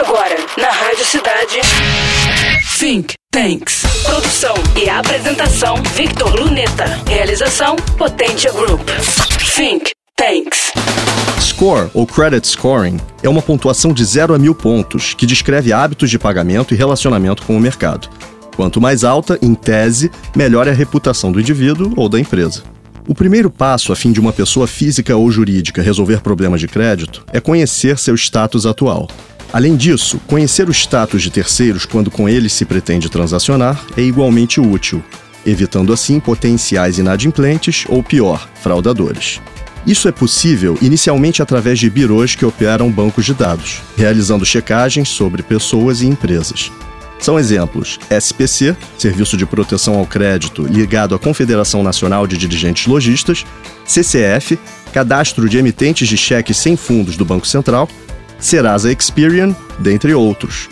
Agora, na Rádio Cidade. Think Tanks. Produção e apresentação: Victor Luneta. Realização: Potência Group. Think Tanks. Score, ou Credit Scoring, é uma pontuação de 0 a mil pontos que descreve hábitos de pagamento e relacionamento com o mercado. Quanto mais alta, em tese, melhor é a reputação do indivíduo ou da empresa. O primeiro passo a fim de uma pessoa física ou jurídica resolver problemas de crédito é conhecer seu status atual. Além disso, conhecer o status de terceiros quando com eles se pretende transacionar é igualmente útil, evitando assim potenciais inadimplentes ou pior, fraudadores. Isso é possível inicialmente através de birôs que operam bancos de dados, realizando checagens sobre pessoas e empresas. São exemplos SPC, Serviço de Proteção ao Crédito ligado à Confederação Nacional de Dirigentes Logistas, CCF, Cadastro de Emitentes de Cheques Sem Fundos do Banco Central, Serasa Experian, dentre outros.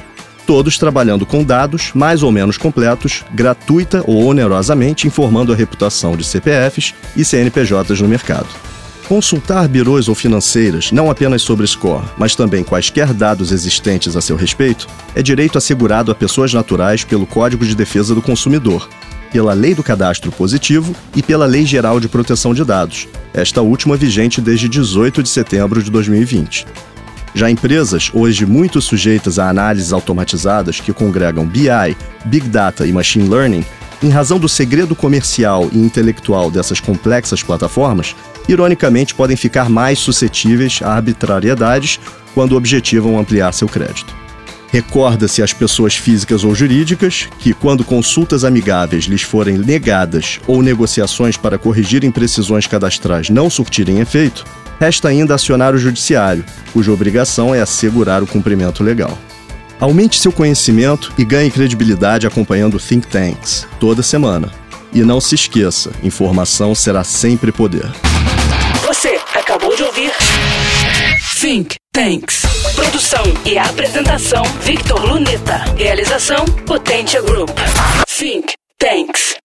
Todos trabalhando com dados mais ou menos completos, gratuita ou onerosamente informando a reputação de CPFs e CNPJs no mercado. Consultar birôs ou financeiras, não apenas sobre score, mas também quaisquer dados existentes a seu respeito, é direito assegurado a pessoas naturais pelo Código de Defesa do Consumidor, pela Lei do Cadastro Positivo e pela Lei Geral de Proteção de Dados, esta última vigente desde 18 de setembro de 2020. Já empresas, hoje muito sujeitas a análises automatizadas que congregam BI, Big Data e Machine Learning, em razão do segredo comercial e intelectual dessas complexas plataformas, ironicamente podem ficar mais suscetíveis a arbitrariedades quando objetivam ampliar seu crédito. Recorda-se às pessoas físicas ou jurídicas que, quando consultas amigáveis lhes forem negadas ou negociações para corrigir imprecisões cadastrais não surtirem efeito, resta ainda acionar o judiciário, cuja obrigação é assegurar o cumprimento legal. Aumente seu conhecimento e ganhe credibilidade acompanhando Think Tanks toda semana. E não se esqueça, informação será sempre poder. Você acabou de ouvir Think Tanks. Produção e apresentação: Victor Luneta. Realização: Potência Group. Think Tanks.